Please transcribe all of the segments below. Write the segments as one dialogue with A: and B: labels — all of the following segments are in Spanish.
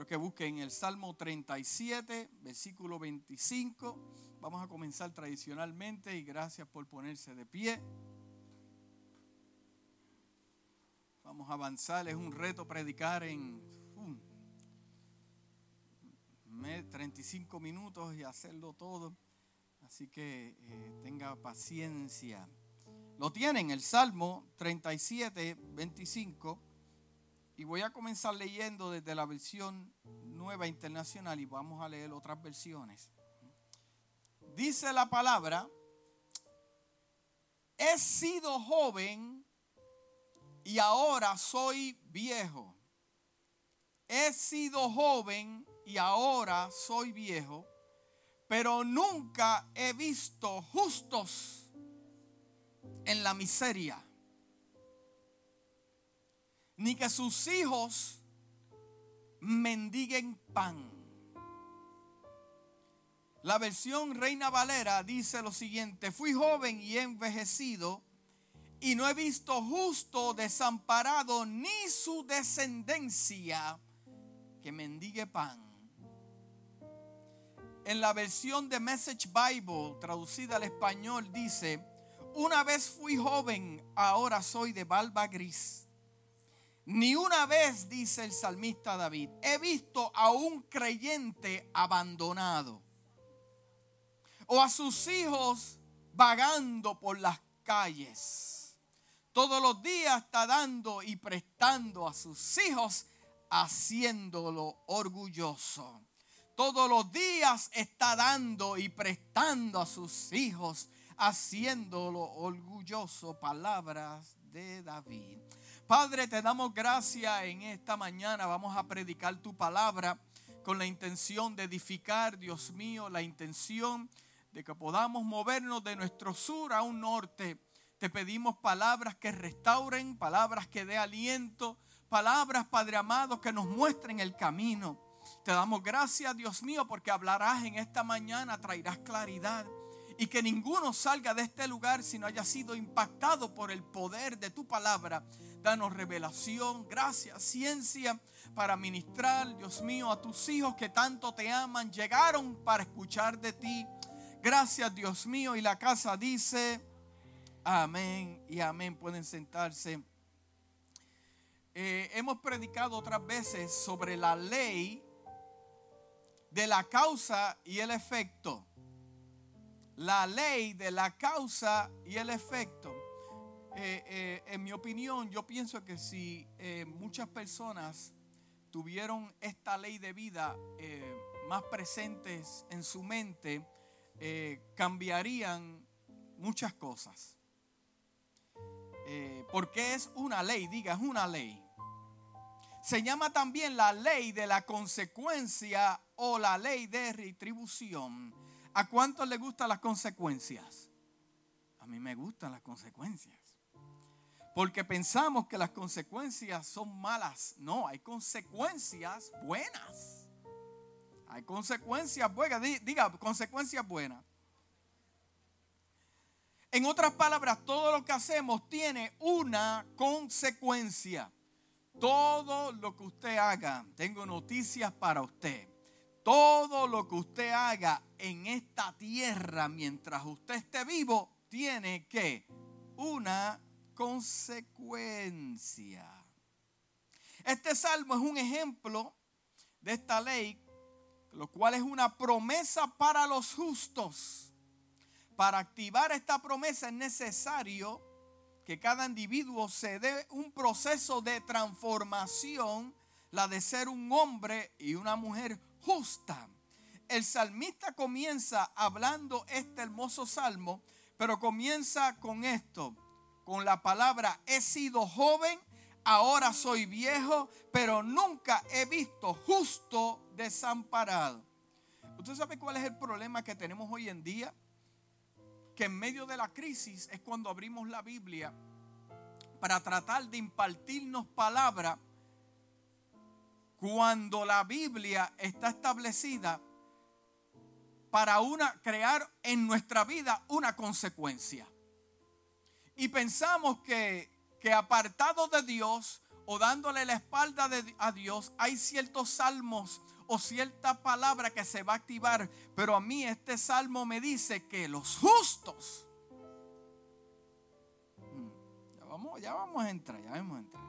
A: Quiero que busquen el Salmo 37, versículo 25. Vamos a comenzar tradicionalmente y gracias por ponerse de pie. Vamos a avanzar, es un reto predicar en 35 minutos y hacerlo todo. Así que eh, tenga paciencia. Lo tienen, el Salmo 37, 25. Y voy a comenzar leyendo desde la versión nueva internacional y vamos a leer otras versiones. Dice la palabra, he sido joven y ahora soy viejo. He sido joven y ahora soy viejo, pero nunca he visto justos en la miseria ni que sus hijos mendiguen pan. La versión Reina Valera dice lo siguiente, fui joven y envejecido y no he visto justo desamparado ni su descendencia que mendigue pan. En la versión de Message Bible, traducida al español, dice, una vez fui joven, ahora soy de barba gris. Ni una vez, dice el salmista David, he visto a un creyente abandonado o a sus hijos vagando por las calles. Todos los días está dando y prestando a sus hijos, haciéndolo orgulloso. Todos los días está dando y prestando a sus hijos, haciéndolo orgulloso. Palabras de David. Padre, te damos gracias en esta mañana. Vamos a predicar tu palabra con la intención de edificar, Dios mío, la intención de que podamos movernos de nuestro sur a un norte. Te pedimos palabras que restauren, palabras que dé aliento, palabras, Padre amado, que nos muestren el camino. Te damos gracias, Dios mío, porque hablarás en esta mañana, traerás claridad y que ninguno salga de este lugar si no haya sido impactado por el poder de tu palabra danos revelación, gracia, ciencia para ministrar, Dios mío, a tus hijos que tanto te aman, llegaron para escuchar de ti. Gracias, Dios mío, y la casa dice, amén y amén. Pueden sentarse. Eh, hemos predicado otras veces sobre la ley de la causa y el efecto. La ley de la causa y el efecto. Eh, eh, en mi opinión, yo pienso que si eh, muchas personas tuvieron esta ley de vida más presentes en su mente, cambiarían muchas cosas. porque es una ley, diga, es una ley. Se llama también la ley de la consecuencia o la ley de retribución. ¿A cuántos le gustan las consecuencias? A mí me gustan las consecuencias. Porque pensamos que las consecuencias son malas. No, hay consecuencias buenas. Hay consecuencias buenas. Diga, consecuencias buenas. En otras palabras, todo lo que hacemos tiene una consecuencia. Todo lo que usted haga, tengo noticias para usted. Todo lo que usted haga en esta tierra mientras usted esté vivo, tiene que una consecuencia. Este salmo es un ejemplo de esta ley, lo cual es una promesa para los justos. Para activar esta promesa es necesario que cada individuo se dé un proceso de transformación, la de ser un hombre y una mujer justa. El salmista comienza hablando este hermoso salmo, pero comienza con esto con la palabra he sido joven, ahora soy viejo, pero nunca he visto justo desamparado. ¿Usted sabe cuál es el problema que tenemos hoy en día? Que en medio de la crisis es cuando abrimos la Biblia para tratar de impartirnos palabra cuando la Biblia está establecida para una crear en nuestra vida una consecuencia y pensamos que, que apartado de Dios o dándole la espalda a Dios, hay ciertos salmos o cierta palabra que se va a activar. Pero a mí este salmo me dice que los justos. Mm, ya vamos, ya vamos a entrar, ya vamos a entrar.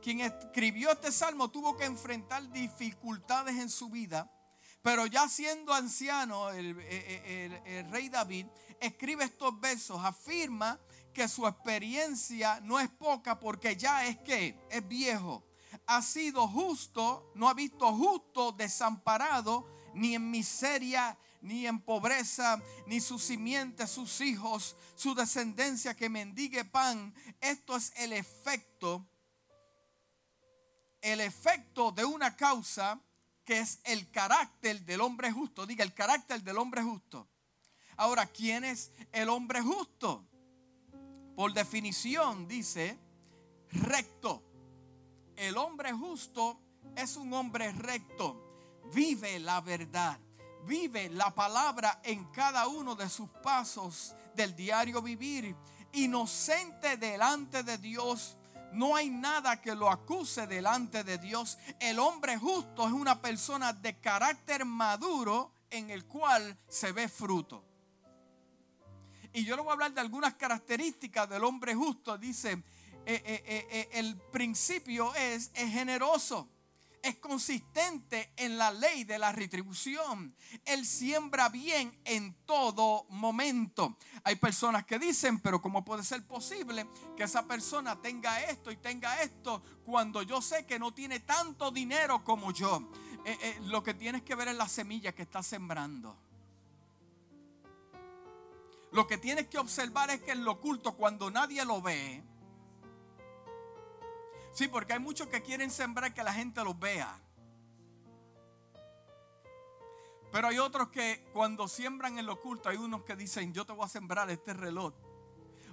A: Quien escribió este salmo tuvo que enfrentar dificultades en su vida. Pero ya siendo anciano, el rey David escribe estos versos, afirma que su experiencia no es poca porque ya es que es viejo ha sido justo, no ha visto justo desamparado, ni en miseria, ni en pobreza, ni su simiente, sus hijos, su descendencia que mendigue pan. Esto es el efecto, el efecto de una causa que es el carácter del hombre justo. Diga, el carácter del hombre justo. Ahora, ¿quién es el hombre justo? Por definición dice recto el hombre justo es un hombre recto. Vive la verdad. Vive la palabra en cada uno de sus pasos del diario vivir. Inocente delante de Dios. No hay nada que lo acuse delante de Dios. El hombre justo es una persona de carácter maduro en el cual se ve fruto. Y yo le voy a hablar de algunas características del hombre justo. Dice, eh, eh, eh, el principio es, es generoso es consistente en la ley de la retribución. Él siembra bien en todo momento. Hay personas que dicen, pero ¿cómo puede ser posible que esa persona tenga esto y tenga esto cuando yo sé que no tiene tanto dinero como yo? lo que tienes que ver es la semilla que está sembrando. Lo que tienes que observar es que en lo oculto, cuando nadie lo ve, Sí, porque hay muchos que quieren sembrar que la gente los vea. Pero hay otros que cuando siembran en lo oculto, hay unos que dicen, yo te voy a sembrar este reloj.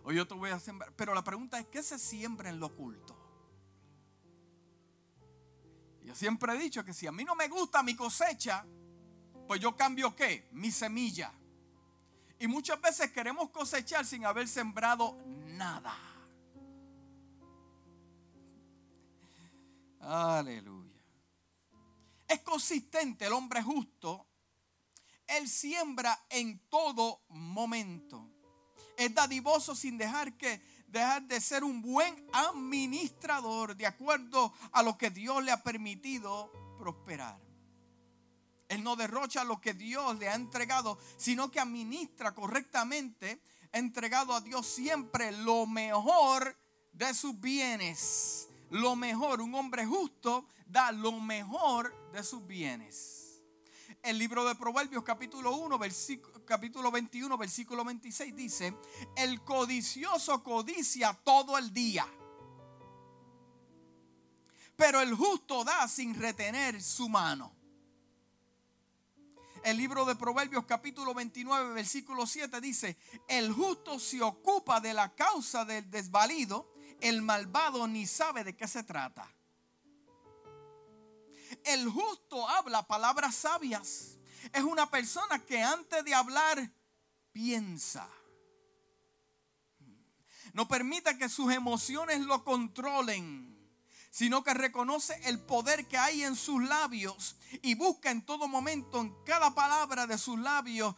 A: O yo te voy a sembrar. Pero la pregunta es, ¿qué se siembra en lo oculto? Yo siempre he dicho que si a mí no me gusta mi cosecha, pues yo cambio qué? Mi semilla. Y muchas veces queremos cosechar sin haber sembrado nada. Aleluya. Es consistente el hombre justo. Él siembra en todo momento. Es dadivoso sin dejar que dejar de ser un buen administrador de acuerdo a lo que Dios le ha permitido prosperar. Él no derrocha lo que Dios le ha entregado, sino que administra correctamente, entregado a Dios siempre lo mejor de sus bienes lo mejor, un hombre justo da lo mejor de sus bienes. El libro de Proverbios capítulo 1, versículo, capítulo 21, versículo 26 dice, el codicioso codicia todo el día, pero el justo da sin retener su mano. El libro de Proverbios capítulo 29, versículo 7 dice, el justo se ocupa de la causa del desvalido el malvado ni sabe de qué se trata. El justo habla palabras sabias. Es una persona que antes de hablar piensa. No permita que sus emociones lo controlen sino que reconoce el poder que hay en sus labios y busca en todo momento, en cada palabra de sus labios,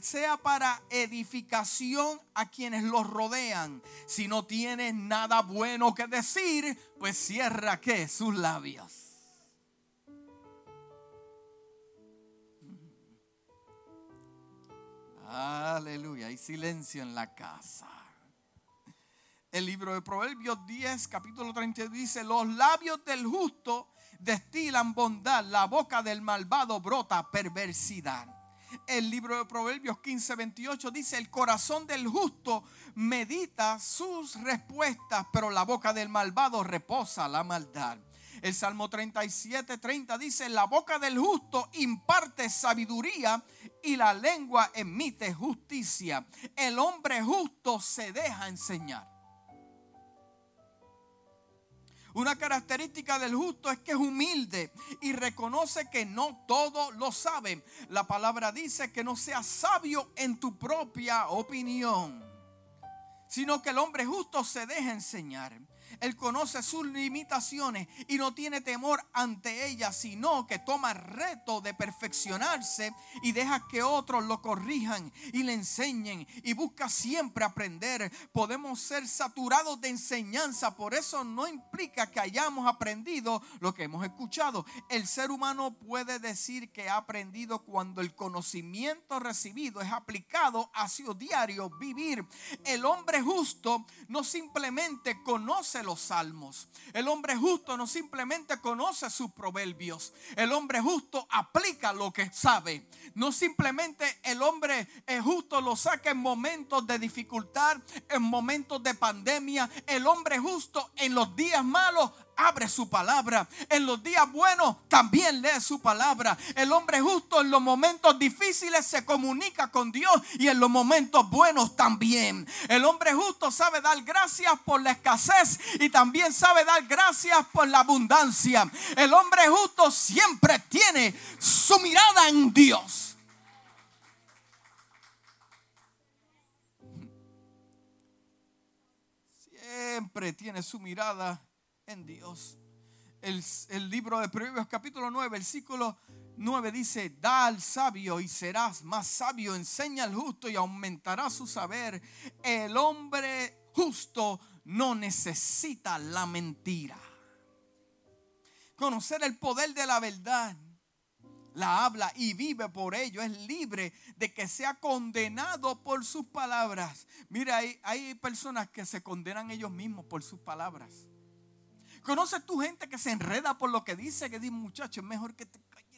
A: sea para edificación a quienes los rodean. Si no tiene nada bueno que decir, pues cierra que sus labios. Aleluya, hay silencio en la casa. El libro de Proverbios 10, capítulo 30 dice, los labios del justo destilan bondad, la boca del malvado brota perversidad. El libro de Proverbios 15, 28 dice, el corazón del justo medita sus respuestas, pero la boca del malvado reposa la maldad. El Salmo 37, 30 dice, la boca del justo imparte sabiduría y la lengua emite justicia. El hombre justo se deja enseñar. Una característica del justo es que es humilde y reconoce que no todo lo sabe. La palabra dice que no seas sabio en tu propia opinión, sino que el hombre justo se deja enseñar. Él conoce sus limitaciones y no tiene temor ante ellas, sino que toma reto de perfeccionarse y deja que otros lo corrijan y le enseñen y busca siempre aprender. Podemos ser saturados de enseñanza, por eso no implica que hayamos aprendido lo que hemos escuchado. El ser humano puede decir que ha aprendido cuando el conocimiento recibido es aplicado a su diario vivir. El hombre justo no simplemente conoce los salmos. El hombre justo no simplemente conoce sus proverbios. El hombre justo aplica lo que sabe. No simplemente el hombre justo lo saca en momentos de dificultad, en momentos de pandemia. El hombre justo en los días malos abre su palabra. En los días buenos también lee su palabra. El hombre justo en los momentos difíciles se comunica con Dios y en los momentos buenos también. El hombre justo sabe dar gracias por la escasez y también sabe dar gracias por la abundancia. El hombre justo siempre tiene su mirada en Dios. Siempre tiene su mirada en Dios. El, libro de Proverbios capítulo 9, el versículo 9 dice, da al sabio y serás más sabio, enseña al justo y aumentará su saber. El hombre justo no necesita la mentira. Conocer el poder de la verdad la habla y vive por ello, es libre de que sea condenado por sus palabras. Mira, hay personas que se condenan ellos mismos por sus palabras. ¿Conoces tu gente que se enreda por lo que dice? Que dice, muchacho, es mejor que te calles.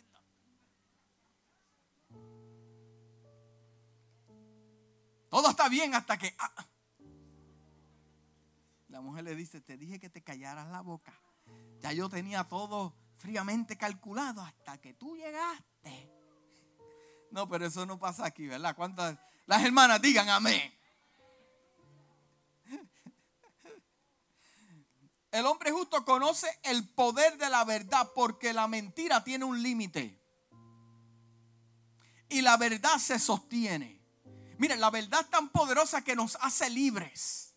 A: Todo está bien hasta que... Ah. La mujer le dice, te dije que te callaras la boca. Ya yo tenía todo fríamente calculado hasta que tú llegaste. No, pero eso no pasa aquí, ¿verdad? ¿Cuántas? Las hermanas digan amén. El hombre justo conoce el poder de la verdad porque la mentira tiene un límite. Y la verdad se sostiene. Miren, la verdad es tan poderosa que nos hace libres.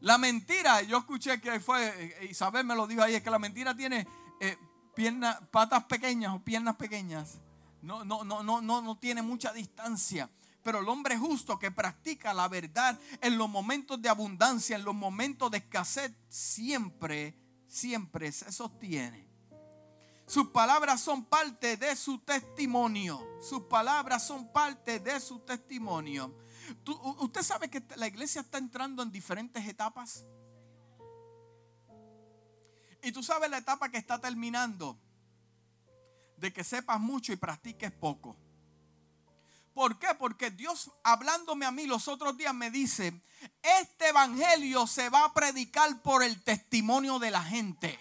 A: La mentira, yo escuché que fue, eh, Isabel me lo dijo ahí, es que la mentira tiene eh, piernas, patas pequeñas o piernas pequeñas. No, no, no, no, no, no tiene mucha distancia. Pero el hombre justo que practica la verdad en los momentos de abundancia, en los momentos de escasez, siempre, siempre se sostiene. Sus palabras son parte de su testimonio. Sus palabras son parte de su testimonio. ¿Usted sabe que la iglesia está entrando en diferentes etapas? Y tú sabes la etapa que está terminando. De que sepas mucho y practiques poco. ¿Por qué? Porque Dios hablándome a mí los otros días me dice, este evangelio se va a predicar por el testimonio de la gente.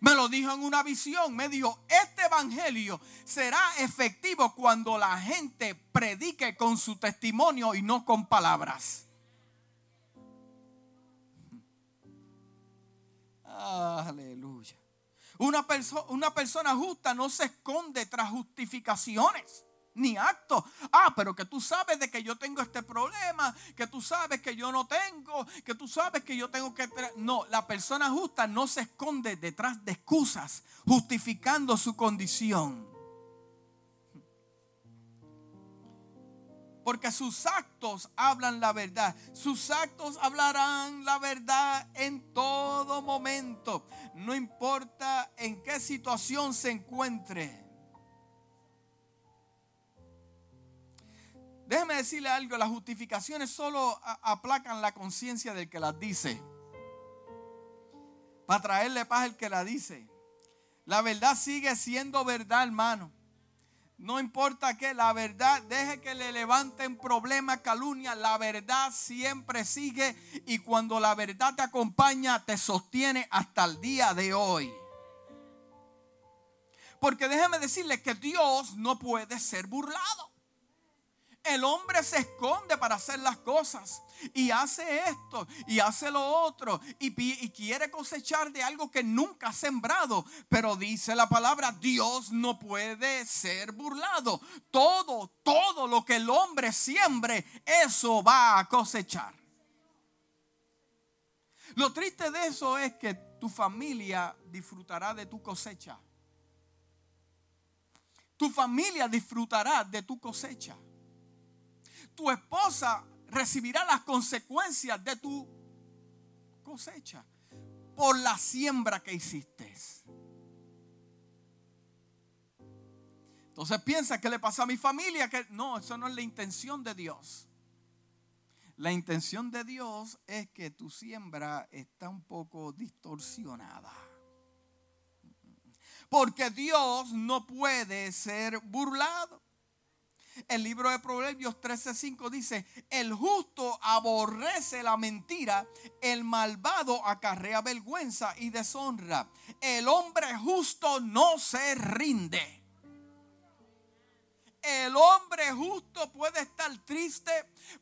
A: Me lo dijo en una visión, me dijo, este evangelio será efectivo cuando la gente predique con su testimonio y no con palabras. Aleluya. Una, una persona justa no se esconde tras justificaciones ni actos. Ah, pero que tú sabes de que yo tengo este problema, que tú sabes que yo no tengo, que tú sabes que yo tengo que... No, la persona justa no se esconde detrás de excusas, justificando su condición. Porque sus actos hablan la verdad. Sus actos hablarán la verdad en todo momento. No importa en qué situación se encuentre. Déjeme decirle algo, las justificaciones solo aplacan la conciencia del que las dice. Para traerle paz al que la dice. La verdad sigue siendo verdad, hermano. No importa que la verdad, deje que le levanten problemas, calumnia, la verdad siempre sigue y cuando la verdad te acompaña, te sostiene hasta el día de hoy. Porque déjeme decirle que Dios no puede ser burlado. El hombre se esconde para hacer las cosas y hace esto y hace lo otro y, quiere cosechar de algo que nunca ha sembrado. Pero dice la palabra, Dios no puede ser burlado. Todo, todo lo que el hombre siembre, eso va a cosechar. Lo triste de eso es que tu familia disfrutará de tu cosecha. Tu familia disfrutará de tu cosecha. Tu esposa recibirá las consecuencias de tu cosecha por la siembra que hiciste. Entonces piensa que le pasa a mi familia, que no, eso no es la intención de Dios. La intención de Dios es que tu siembra está un poco distorsionada. Porque Dios no puede ser burlado. El libro de Proverbios 13:5 dice, el justo aborrece la mentira, el malvado acarrea vergüenza y deshonra. El hombre justo no se rinde. El hombre justo puede estar triste,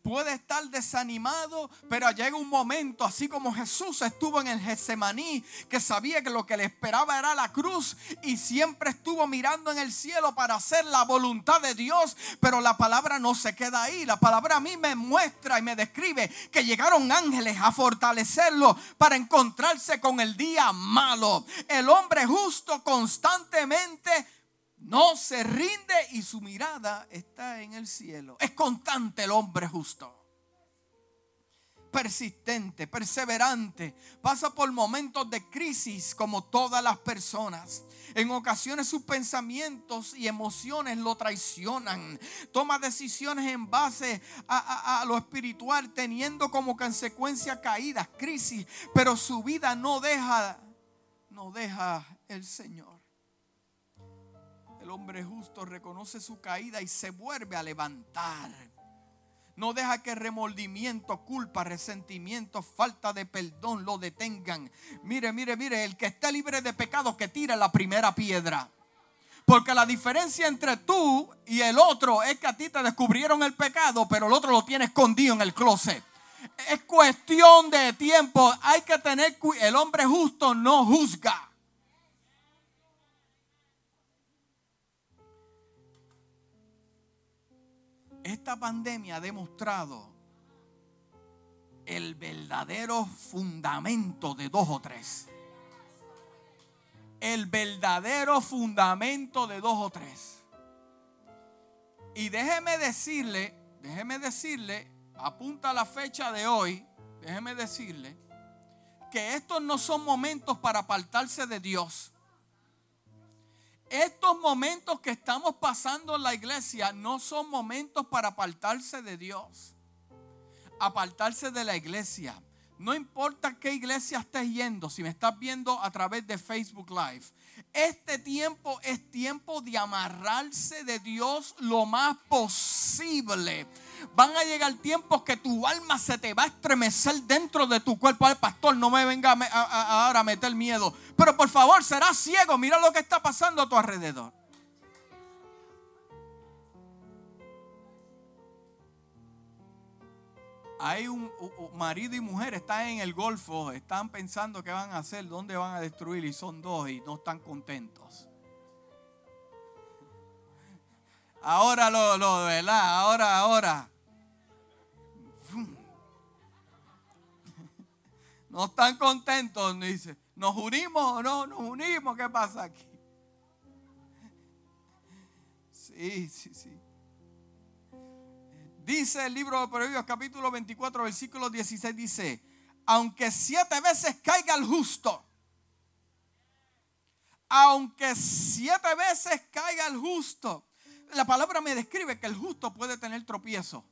A: puede estar desanimado, pero llega un momento, así como Jesús estuvo en el Getsemaní, que sabía que lo que le esperaba era la cruz y siempre estuvo mirando en el cielo para hacer la voluntad de Dios, pero la palabra no se queda ahí. La palabra a mí me muestra y me describe que llegaron ángeles a fortalecerlo para encontrarse con el día malo. El hombre justo constantemente no se rinde y su mirada está en el cielo. Es constante el hombre justo. Persistente, perseverante. Pasa por momentos de crisis como todas las personas. En ocasiones sus pensamientos y emociones lo traicionan. Toma decisiones en base a, lo espiritual, teniendo como consecuencia caídas, crisis. Pero su vida no deja, no deja el Señor. El hombre justo reconoce su caída y se vuelve a levantar. No deja que remordimiento, culpa, resentimiento, falta de perdón lo detengan. Mire, mire, mire, el que esté libre de pecado que tire la primera piedra. Porque la diferencia entre tú y el otro es que a ti te descubrieron el pecado, pero el otro lo tiene escondido en el closet. Es cuestión de tiempo. Hay que tener el hombre justo no juzga. Esta pandemia ha demostrado el verdadero fundamento de dos o tres. El verdadero fundamento de dos o tres. Y déjeme decirle, déjeme decirle, apunta la fecha de hoy, déjeme decirle, que estos no son momentos para apartarse de Dios. Estos momentos que estamos pasando en la iglesia no son momentos para apartarse de Dios, apartarse de la iglesia. No importa qué iglesia estés yendo, si me estás viendo a través de Facebook Live. Este tiempo es tiempo de amarrarse de Dios lo más posible. Van a llegar tiempos que tu alma se te va a estremecer dentro de tu cuerpo. Al pastor, no me venga ahora a meter miedo. Pero por favor, serás ciego. Mira lo que está pasando a tu alrededor. hay un, marido y mujer, están en el Golfo, están pensando qué van a hacer, dónde van a destruir y son dos y no están contentos. Ahora lo, lo, ¿verdad? Ahora, ahora. No están contentos, dice. ¿Nos unimos o no? ¿Nos unimos? ¿Qué pasa aquí? Sí, sí, sí. Dice el libro de Proverbios capítulo 24, versículo 16, dice, aunque siete veces caiga el justo, aunque siete veces caiga el justo, la palabra me describe que el justo puede tener tropiezo.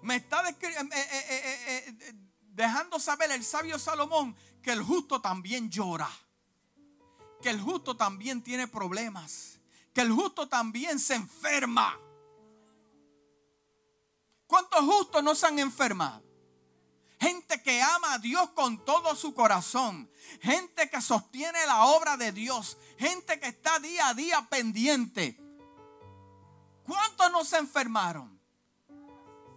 A: Me está eh, eh, eh, dejando saber el sabio Salomón que el justo también llora, que el justo también tiene problemas, que el justo también se enferma. ¿Cuántos justos no se han enfermado? Gente que ama a Dios con todo su corazón. Gente que sostiene la obra de Dios. Gente que está día a día pendiente. ¿Cuántos no se enfermaron?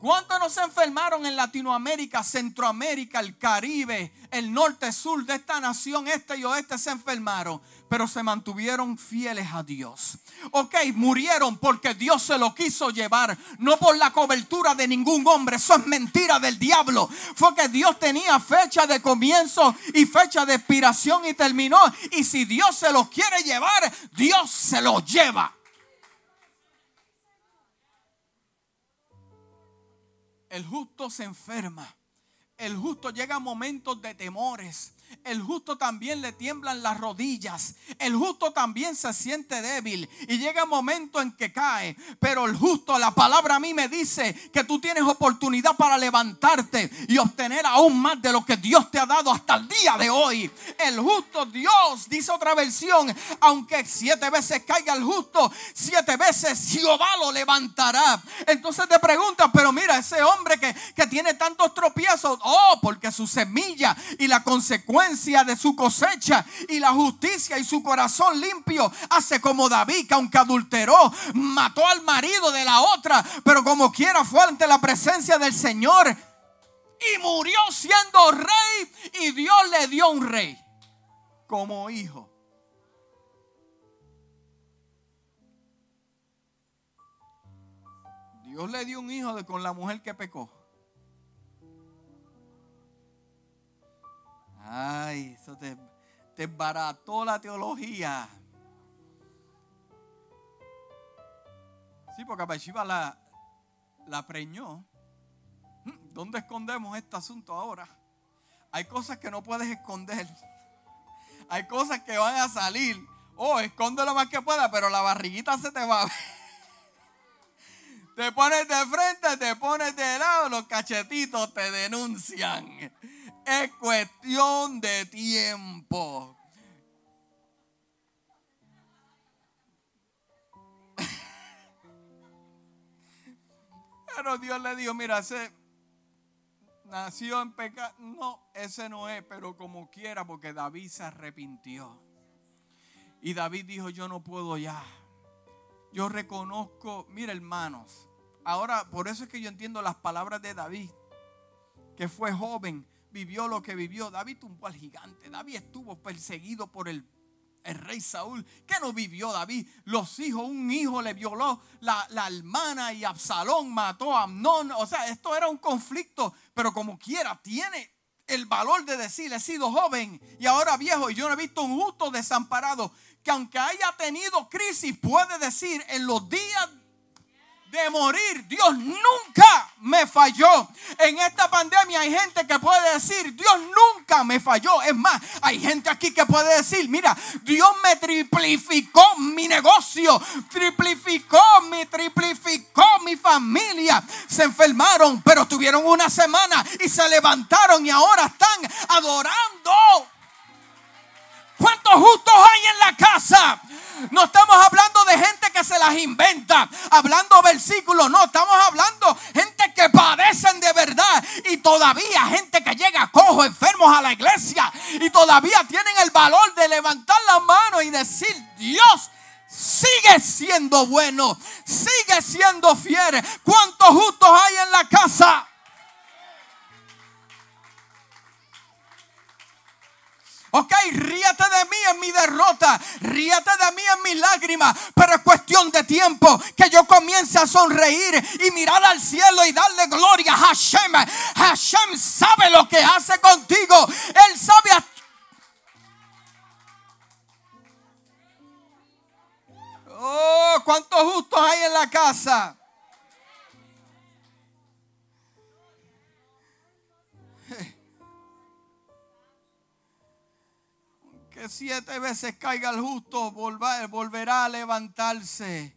A: ¿Cuántos no se enfermaron en Latinoamérica, Centroamérica, el Caribe, el norte, sur de esta nación, este y oeste se enfermaron? Pero se mantuvieron fieles a Dios. Ok, murieron porque Dios se lo quiso llevar, no por la cobertura de ningún hombre. Eso es mentira del diablo. Fue que Dios tenía fecha de comienzo y fecha de expiración y terminó. Y si Dios se los quiere llevar, Dios se los lleva. El justo se enferma. El justo llega a momentos de temores. El justo también le tiemblan las rodillas. El justo también se siente débil y llega un momento en que cae. Pero el justo, la palabra a mí me dice que tú tienes oportunidad para levantarte y obtener aún más de lo que Dios te ha dado hasta el día de hoy. El justo Dios, dice otra versión, aunque siete veces caiga el justo, siete veces Jehová lo levantará. Entonces te preguntas, pero mira, ese hombre que, que tiene tantos tropiezos, oh, porque su semilla y la consecuencia de su cosecha y la justicia y su corazón limpio hace como David que aunque adulteró, mató al marido de la otra, pero como quiera fue ante la presencia del Señor y murió siendo rey y Dios le dio un rey como hijo. Dios le dio un hijo de, con la mujer que pecó. Ay, eso te, te barató la teología. Sí, porque Bathsheba la, la preñó. Hmm, ¿Dónde escondemos este asunto ahora? Hay cosas que no puedes esconder. Hay cosas que van a salir. Oh, esconde lo más que pueda, pero la barriguita se te va Te pones de frente, te pones de lado, los cachetitos te denuncian. Es cuestión de tiempo. Pero Dios le dijo, mira, ese nació en pecado. No, ese no es, pero como quiera, porque David se arrepintió. Y David dijo, yo no puedo ya. Yo reconozco, mira hermanos, ahora por eso es que yo entiendo las palabras de David, que fue joven, vivió lo que vivió. David tumbó al gigante. David estuvo perseguido por el, rey Saúl. ¿Qué no vivió David? Los hijos, un hijo le violó la, la hermana y Absalón mató a Amnón. O sea, esto era un conflicto, pero como quiera, tiene el valor de decir, he sido joven y ahora viejo y yo no he visto un justo desamparado que aunque haya tenido crisis puede decir en los días de morir. Dios nunca me falló. En esta pandemia hay gente que puede decir, Dios nunca me falló. Es más, hay gente aquí que puede decir, mira, Dios me triplificó mi negocio, triplificó, me triplificó mi familia. Se enfermaron, pero tuvieron una semana y se levantaron y ahora están adorando. ¿Cuántos justos hay en la casa? No estamos hablando de gente que se las inventa, hablando versículos, no, estamos hablando gente que padecen de verdad y todavía gente que llega cojo, enfermos a la iglesia y todavía tienen el valor de levantar la mano y decir, Dios, sigue siendo bueno, sigue siendo fiel. ¿Cuántos justos hay en la casa? Ok, ríete de mí en mi derrota, ríete de mí en mis lágrimas, pero es cuestión de tiempo que yo comience a sonreír y mirar al cielo y darle gloria a Hashem. Hashem sabe lo que hace contigo, Él sabe a Oh, cuántos justos hay en la casa. Siete veces caiga el justo, volverá a levantarse.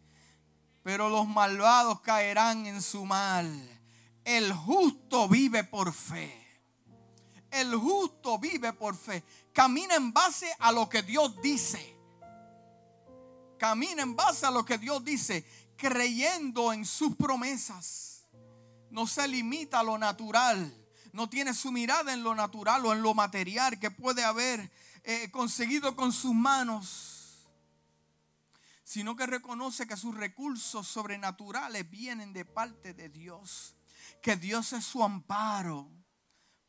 A: Pero los malvados caerán en su mal. El justo vive por fe. El justo vive por fe. Camina en base a lo que Dios dice. Camina en base a lo que Dios dice, creyendo en sus promesas. No se limita a lo natural. No tiene su mirada en lo natural o en lo material que puede haber eh, conseguido con sus manos, sino que reconoce que sus recursos sobrenaturales vienen de parte de Dios. que Dios es su amparo,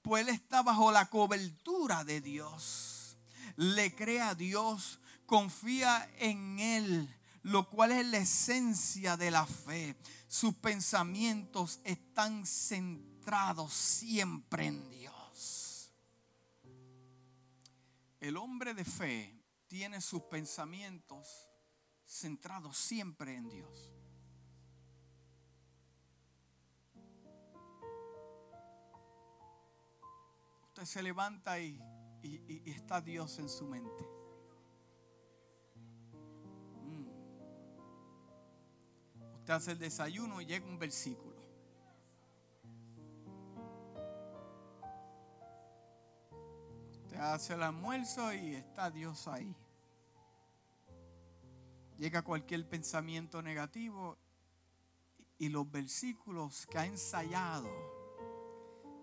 A: pues él está bajo la cobertura de Dios. Le cree a Dios, confía en Él, lo cual es la esencia de la fe. Sus pensamientos están centrados siempre en Dios. El hombre de fe tiene sus pensamientos centrados siempre en Dios. Usted se levanta y, está Dios en su mente. Mm. Usted hace el desayuno y llega un versículo. Usted hace el almuerzo y está Dios ahí llega cualquier pensamiento negativo y los versículos que ha ensayado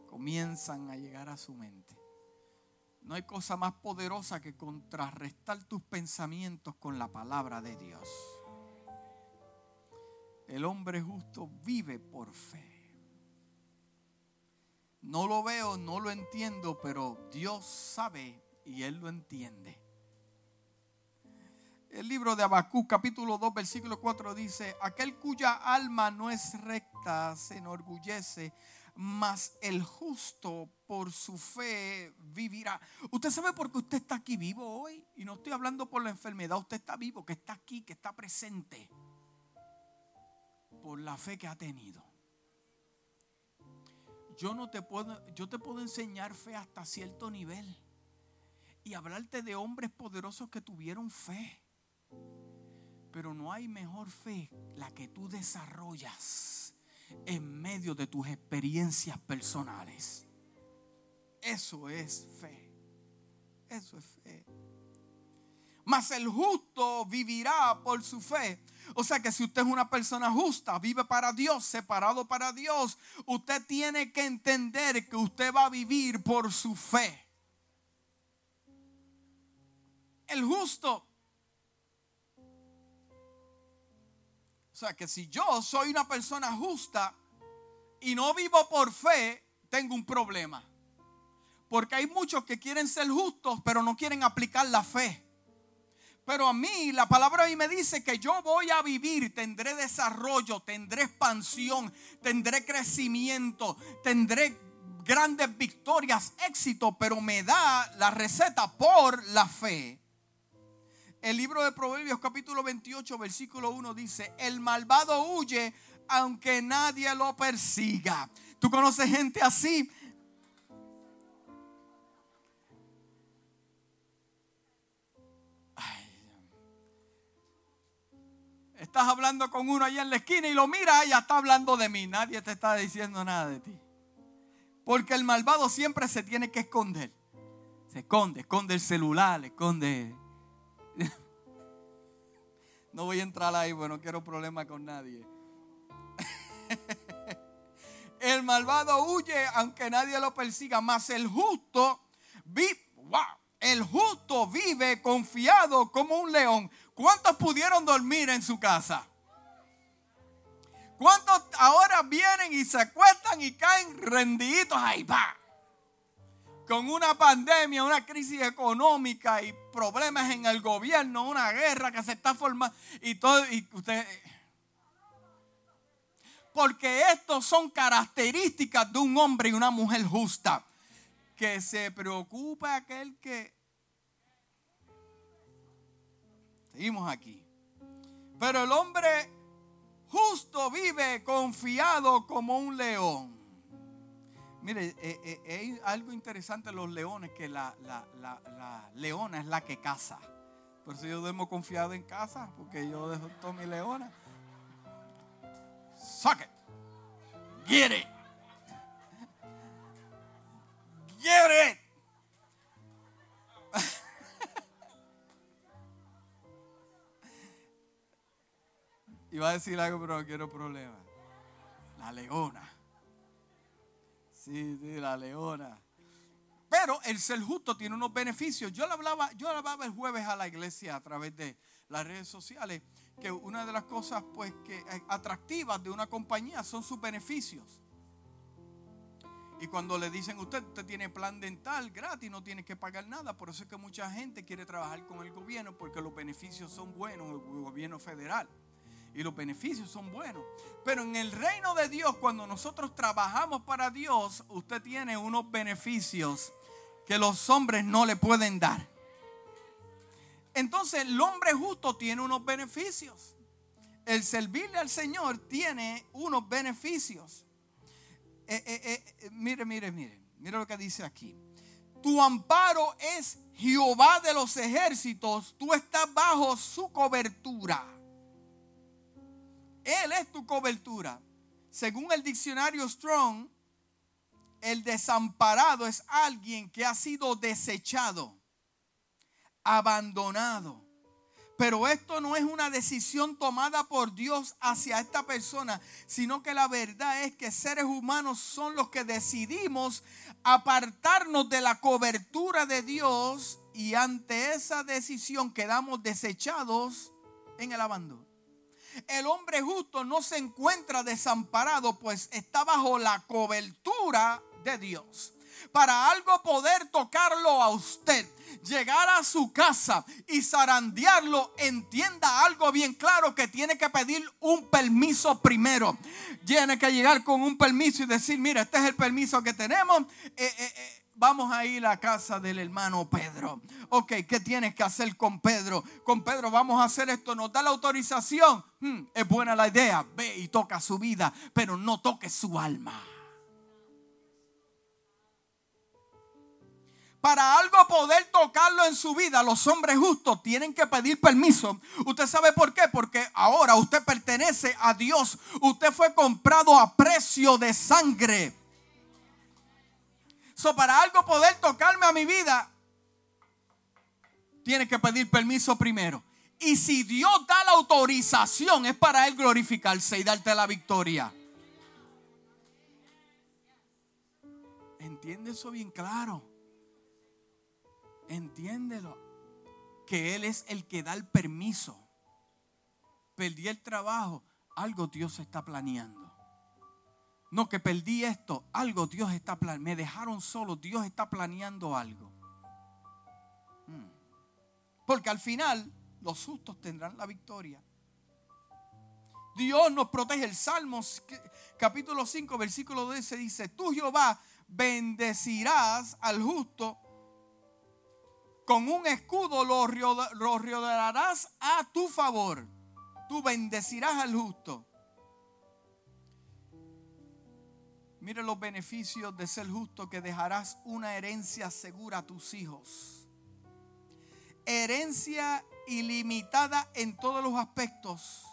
A: comienzan a llegar a su mente. No hay cosa más poderosa que contrarrestar tus pensamientos con la palabra de Dios. El hombre justo vive por fe. No lo veo, no lo entiendo, pero Dios sabe y Él lo entiende. El libro de Abacú, capítulo 2, versículo 4 dice, aquel cuya alma no es recta se enorgullece, mas el justo por su fe vivirá. Usted sabe por qué usted está aquí vivo hoy. Y no estoy hablando por la enfermedad, usted está vivo, que está aquí, que está presente. Por la fe que ha tenido. Yo no te puedo, yo te puedo enseñar fe hasta cierto nivel. Y hablarte de hombres poderosos que tuvieron fe pero no hay mejor fe la que tú desarrollas en medio de tus experiencias personales. Eso es fe. Eso es fe. Mas el justo vivirá por su fe. O sea que si usted es una persona justa, vive para Dios, separado para Dios, usted tiene que entender que usted va a vivir por su fe. El justo O sea que si yo soy una persona justa y no vivo por fe, tengo un problema. Porque hay muchos que quieren ser justos, pero no quieren aplicar la fe. Pero a mí, la palabra a mí me dice que yo voy a vivir, tendré desarrollo, tendré expansión, tendré crecimiento, tendré grandes victorias, éxito, pero me da la receta por la fe. El libro de Proverbios capítulo 28 versículo 1 dice, el malvado huye aunque nadie lo persiga. ¿Tú conoces gente así? Estás hablando con uno allá en la esquina y lo mira, ya está hablando de mí. Nadie te está diciendo nada de ti. Porque el malvado siempre se tiene que esconder. Se esconde, esconde el celular, esconde no voy a entrar ahí, porque no quiero problema con nadie. el malvado huye aunque nadie lo persiga, mas el justo vive, el justo vive confiado como un león. ¿Cuántos pudieron dormir en su casa? ¿Cuántos ahora vienen y se acuestan y caen rendiditos ahí? Va con una pandemia, una crisis económica y problemas en el gobierno, una guerra que se está formando y todo, usted... Porque estos son características de un hombre y una mujer justa. Que se preocupa aquel que... Seguimos aquí. Pero el hombre justo vive confiado como un león. Mire, eh, eh, hay algo interesante los leones, que la, leona es la que caza. Por eso yo duermo confiado en casa, porque yo dejo todo mi leona. Suck it. Get it. Get it. Iba a decir algo, pero no quiero problemas. La leona. Sí, sí, la leona. Pero el ser justo tiene unos beneficios. Yo le hablaba, yo hablaba el jueves a la iglesia a través de las redes sociales que una de las cosas pues que atractivas de una compañía son sus beneficios. Y cuando le dicen usted, usted tiene plan dental gratis, no tiene que pagar nada. Por eso es que mucha gente quiere trabajar con el gobierno porque los beneficios son buenos, el gobierno federal. Y los beneficios son buenos. Pero en el reino de Dios, cuando nosotros trabajamos para Dios, usted tiene unos beneficios que los hombres no le pueden dar. Entonces el hombre justo tiene unos beneficios. El servirle al Señor tiene unos beneficios. Eh, eh, eh, mire, mire, mire, mire lo que dice aquí. Tu amparo es Jehová de los ejércitos, tú estás bajo su cobertura. Él es tu cobertura. Según el diccionario Strong, el desamparado es alguien que ha sido desechado, abandonado, pero esto no es una decisión tomada por Dios hacia esta persona, sino que la verdad es que seres humanos son los que decidimos apartarnos de la cobertura de Dios y ante esa decisión quedamos desechados en el abandono. El hombre justo no se encuentra desamparado, pues está bajo la cobertura de Dios. Para algo poder tocarlo a usted, llegar a su casa y zarandearlo, entienda algo bien claro que tiene que pedir un permiso primero. Tiene que llegar con un permiso y decir, mira, este es el permiso que tenemos. Eh, eh, eh, vamos a ir a casa del hermano Pedro. Ok, ¿qué tienes que hacer con Pedro? Con Pedro vamos a hacer esto, nos da la autorización. Hmm, es buena la idea, ve y toca su vida, pero no toque su alma. para algo poder tocarlo en su vida, los hombres justos tienen que pedir permiso. ¿Usted sabe por qué? Porque ahora usted pertenece a Dios. Usted fue comprado a precio de sangre. So, para algo poder tocarme a mi vida, tiene que pedir permiso primero. Y si Dios da la autorización, es para Él glorificarse y darte la victoria. ¿Entiende eso bien claro? Entiéndelo. Que Él es el que da el permiso. Perdí el trabajo. Algo Dios está planeando. No, que perdí esto. Algo Dios está planeando. Me dejaron solo. Dios está planeando algo. Hmm. Porque al final los justos tendrán la victoria. Dios nos protege. El Salmos capítulo 5 versículo 12 dice, tú Jehová bendecirás al justo con un escudo lo, rodearás a tu favor. Tú bendecirás al justo. Mire los beneficios de ser justo que dejarás una herencia segura a tus hijos. Herencia ilimitada en todos los aspectos.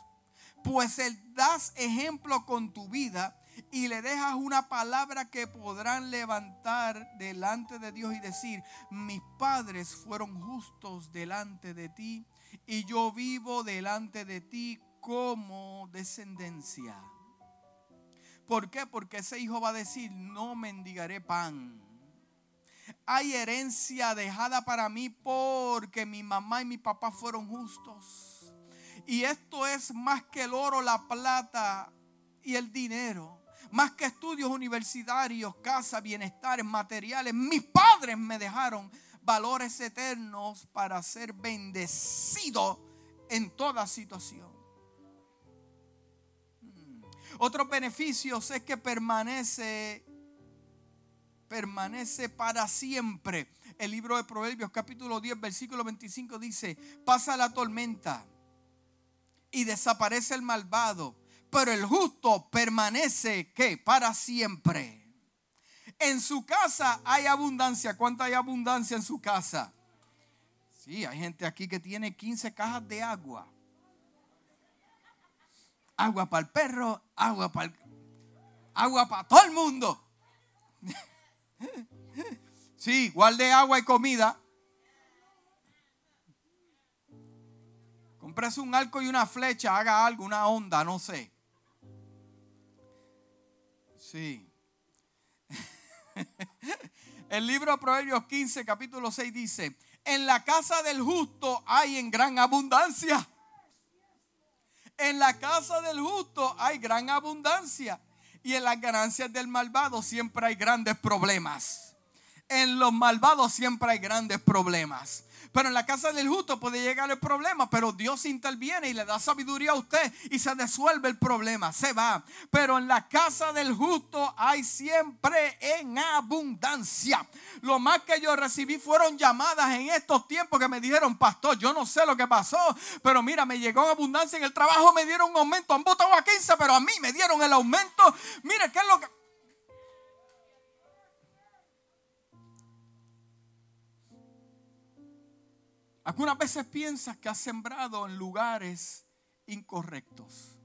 A: Pues el das ejemplo con tu vida y le dejas una palabra que podrán levantar delante de Dios y decir, mis padres fueron justos delante de ti y yo vivo delante de ti como descendencia. ¿Por qué? Porque ese hijo va a decir, no mendigaré pan. Hay herencia dejada para mí porque mi mamá y mi papá fueron justos. Y esto es más que el oro, la plata y el dinero más que estudios universitarios, casa, bienestar, materiales. Mis padres me dejaron valores eternos para ser bendecido en toda situación. Otros beneficios es que permanece, permanece para siempre. El libro de Proverbios capítulo 10 versículo 25 dice, pasa la tormenta y desaparece el malvado pero el justo permanece que para siempre. En su casa hay abundancia. ¿Cuánta hay abundancia en su casa? Sí, hay gente aquí que tiene 15 cajas de agua. Agua para el perro, agua para agua para todo el mundo. Sí, guarde agua y comida. Comprese un arco y una flecha, haga algo, una onda, no sé. Sí. El libro de Proverbios 15, capítulo 6 dice, en la casa del justo hay en gran abundancia. En la casa del justo hay gran abundancia. Y en las ganancias del malvado siempre hay grandes problemas. En los malvados siempre hay grandes problemas. Pero en la casa del justo puede llegar el problema, pero Dios interviene y le da sabiduría a usted y se disuelve el problema, se va. Pero en la casa del justo hay siempre en abundancia. Lo más que yo recibí fueron llamadas en estos tiempos que me dijeron, pastor, yo no sé lo que pasó, pero mira, me llegó en abundancia en el trabajo, me dieron un aumento, han votado a 15, pero a mí me dieron el aumento. Mira, ¿qué es lo que... Algunas veces piensas que has sembrado en lugares incorrectos.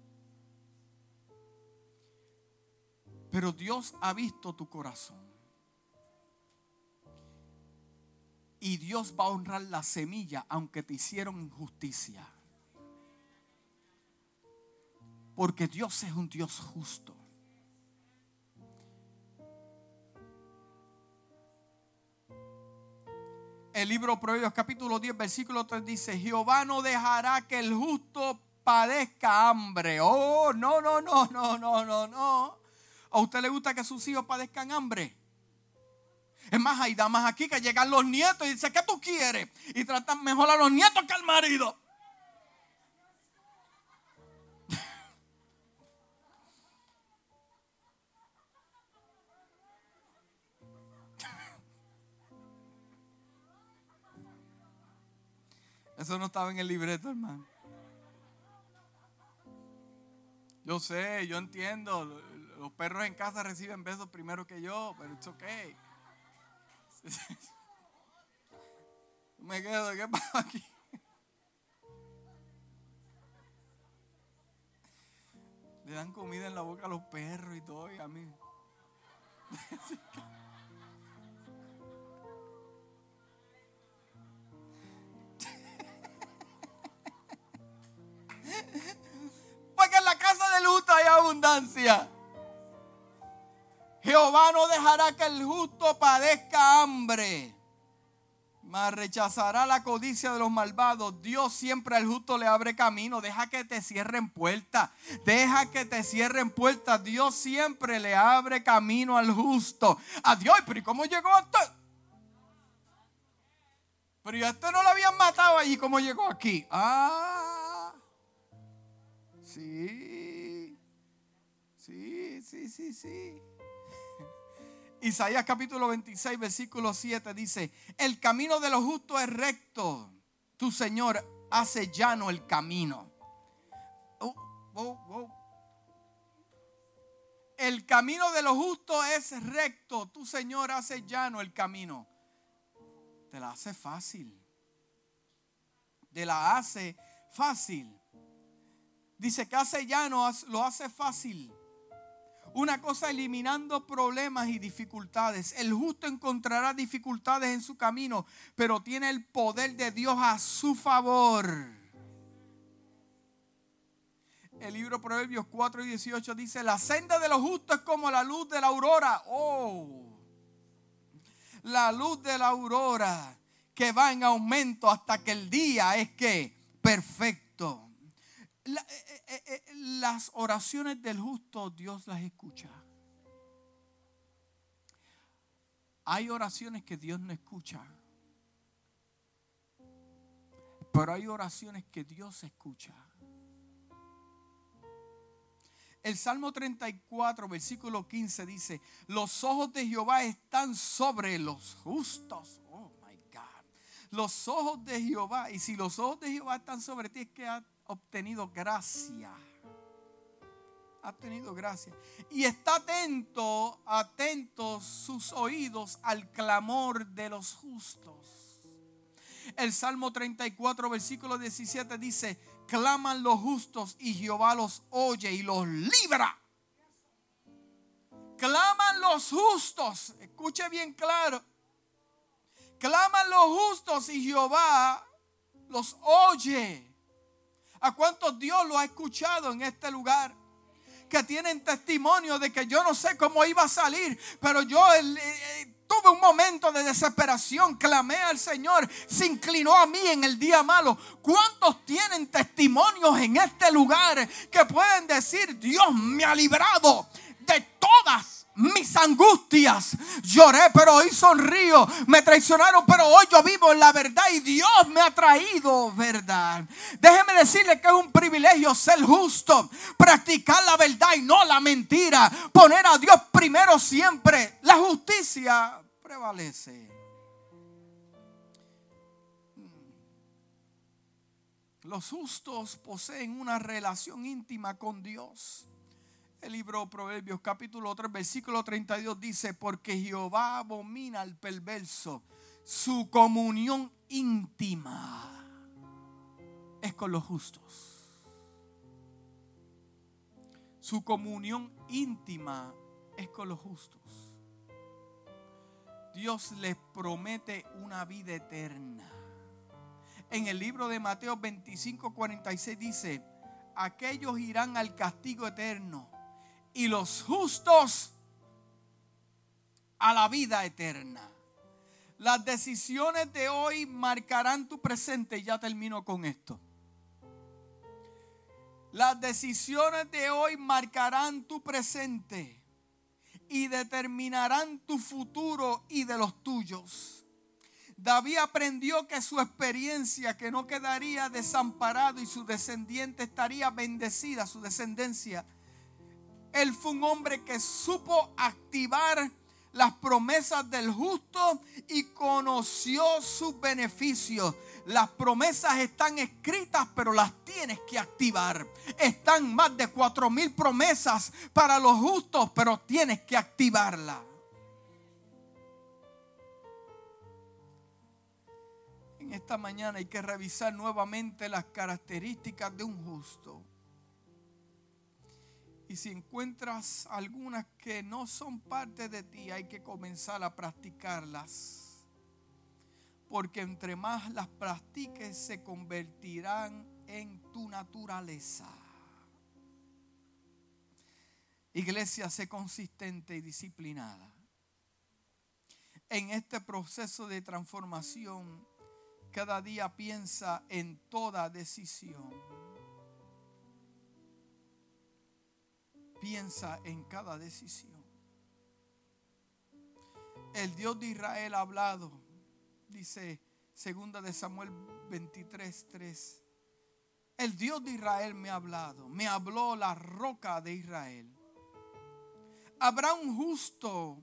A: Pero Dios ha visto tu corazón. Y Dios va a honrar la semilla aunque te hicieron injusticia. Porque Dios es un Dios justo. El libro de Proverbios capítulo 10 versículo 3 dice, Jehová no dejará que el justo padezca hambre. Oh, no, no, no, no, no, no, no. ¿A usted le gusta que sus hijos padezcan hambre? Es más, hay damas aquí que llegan los nietos y dicen, ¿qué tú quieres? Y tratan mejor a los nietos que al marido. Eso no estaba en el libreto, hermano. Yo sé, yo entiendo. Los perros en casa reciben besos primero que yo, pero it's okay. Me quedo, ¿qué pasa aquí? Le dan comida en la boca a los perros y todo, y a mí. Jehová no dejará que el justo padezca hambre, mas rechazará la codicia de los malvados. Dios siempre al justo le abre camino. Deja que te cierren puertas. Deja que te cierren puertas. Dios siempre le abre camino al justo. Adiós, pero ¿y cómo llegó esto? Pero ya este no lo habían matado allí. ¿Cómo llegó aquí? Ah, sí. Sí, sí, sí, sí. Isaías capítulo 26, versículo 7 dice, el camino de los justos es recto, tu Señor hace llano el camino. Oh, oh, oh. El camino de los justos es recto, tu Señor hace llano el camino. Te la hace fácil. Te la hace fácil. Dice que hace llano, lo hace fácil. Una cosa eliminando problemas y dificultades. El justo encontrará dificultades en su camino, pero tiene el poder de Dios a su favor. El libro Proverbios 4 y 18 dice, la senda de los justos es como la luz de la aurora. Oh, la luz de la aurora que va en aumento hasta que el día es que perfecto. Eh, eh, eh, las oraciones del justo Dios las escucha. Hay oraciones que Dios no escucha. Pero hay oraciones que Dios escucha. El Salmo 34, versículo 15 dice, los ojos de Jehová están sobre los justos. Oh, my God. Los ojos de Jehová. Y si los ojos de Jehová están sobre ti, es que obtenido gracia. Ha tenido gracia. Y está atento, atentos sus oídos al clamor de los justos. El Salmo 34, versículo 17 dice, claman los justos y Jehová los oye y los libra. Claman los justos, escuche bien claro. Claman los justos y Jehová los oye. ¿A cuántos Dios lo ha escuchado en este lugar? Que tienen testimonio de que yo no sé cómo iba a salir, pero yo eh, eh, tuve un momento de desesperación, clamé al Señor, se inclinó a mí en el día malo. ¿Cuántos tienen testimonios en este lugar que pueden decir, Dios me ha librado de todas mis angustias. Lloré, pero hoy sonrío. Me traicionaron, pero hoy yo vivo en la verdad y Dios me ha traído verdad. Déjeme decirle que es un privilegio ser justo, practicar la verdad y no la mentira, poner a Dios primero siempre. La justicia prevalece. Los justos poseen una relación íntima con Dios. El libro Proverbios capítulo 3 versículo 32 dice, porque Jehová abomina al perverso, su comunión íntima es con los justos. Su comunión íntima es con los justos. Dios les promete una vida eterna. En el libro de Mateo 25, 46 dice, aquellos irán al castigo eterno y los justos a la vida eterna. Las decisiones de hoy marcarán tu presente. Ya termino con esto. Las decisiones de hoy marcarán tu presente y determinarán tu futuro y de los tuyos. David aprendió que su experiencia, que no quedaría desamparado y su descendiente estaría bendecida, su descendencia él fue un hombre que supo activar las promesas del justo y conoció sus beneficios. Las promesas están escritas, pero las tienes que activar. Están más de cuatro mil promesas para los justos, pero tienes que activarlas. En esta mañana hay que revisar nuevamente las características de un justo. Y si encuentras algunas que no son parte de ti, hay que comenzar a practicarlas. Porque entre más las practiques, se convertirán en tu naturaleza. Iglesia, sé consistente y disciplinada. En este proceso de transformación, cada día piensa en toda decisión Piensa en cada decisión. El Dios de Israel ha hablado, dice segunda de Samuel 23, 3. El Dios de Israel me ha hablado, me habló la roca de Israel. Habrá un justo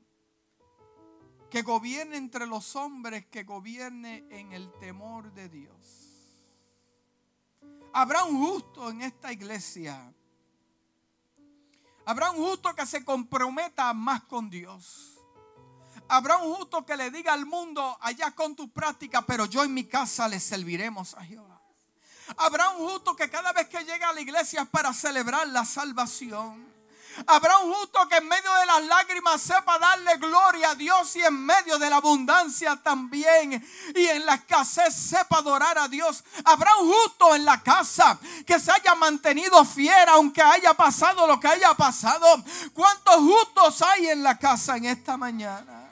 A: que gobierne entre los hombres, que gobierne en el temor de Dios. Habrá un justo en esta iglesia Habrá un justo que se comprometa más con Dios. Habrá un justo que le diga al mundo, allá con tu práctica, pero yo en mi casa le serviremos a Jehová. Habrá un justo que cada vez que llega a la iglesia es para celebrar la salvación. Habrá un justo que en medio de las lágrimas sepa darle gloria a Dios y en medio de la abundancia también y en la escasez sepa adorar a Dios. Habrá un justo en la casa que se haya mantenido fiera aunque haya pasado lo que haya pasado. ¿Cuántos justos hay en la casa en esta mañana?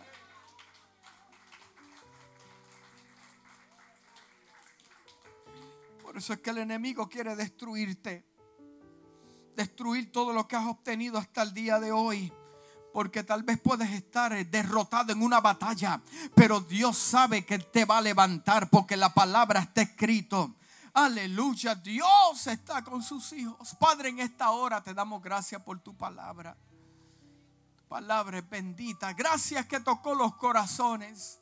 A: Por eso es que el enemigo quiere destruirte destruir todo lo que has obtenido hasta el día de hoy. Porque tal vez puedes estar derrotado en una batalla, pero Dios sabe que te va a levantar porque la palabra está escrito. Aleluya, Dios está con sus hijos. Padre, en esta hora te damos gracias por tu palabra. Palabra es bendita. Gracias que tocó los corazones.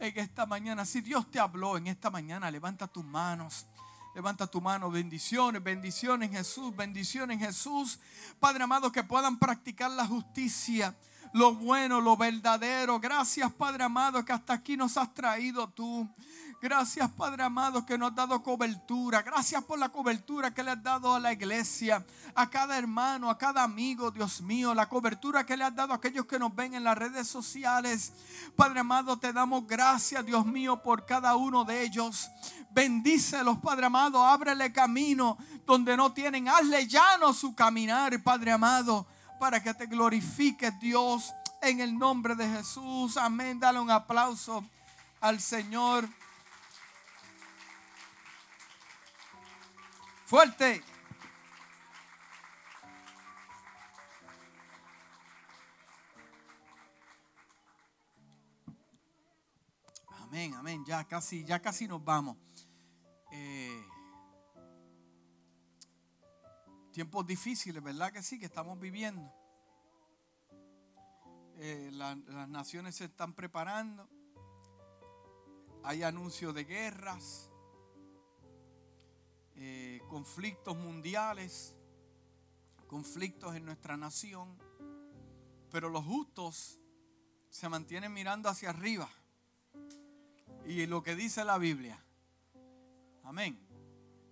A: En esta mañana, si Dios te habló en esta mañana, levanta tus manos. Levanta tu mano, bendiciones, bendiciones en Jesús, bendiciones en Jesús. Padre amado, que puedan practicar la justicia, lo bueno, lo verdadero. Gracias, Padre amado, que hasta aquí nos has traído tú. Gracias, Padre amado, que nos has dado cobertura. Gracias por la cobertura que le has dado a la iglesia, a cada hermano, a cada amigo, Dios mío. La cobertura que le has dado a aquellos que nos ven en las redes sociales. Padre amado, te damos gracias, Dios mío, por cada uno de ellos. Bendícelos, Padre amado. Ábrele camino donde no tienen. Hazle llano su caminar, Padre amado, para que te glorifique Dios en el nombre de Jesús. Amén. Dale un aplauso al Señor. Fuerte. Amén, amén. Ya casi, ya casi nos vamos. Eh, tiempos difíciles, ¿verdad que sí? Que estamos viviendo. Eh, las naciones se están preparando. Hay anuncios de guerras eh, conflictos mundiales, conflictos en nuestra nación. Pero los justos se mantienen mirando hacia arriba. Y lo que dice la Biblia. Amén.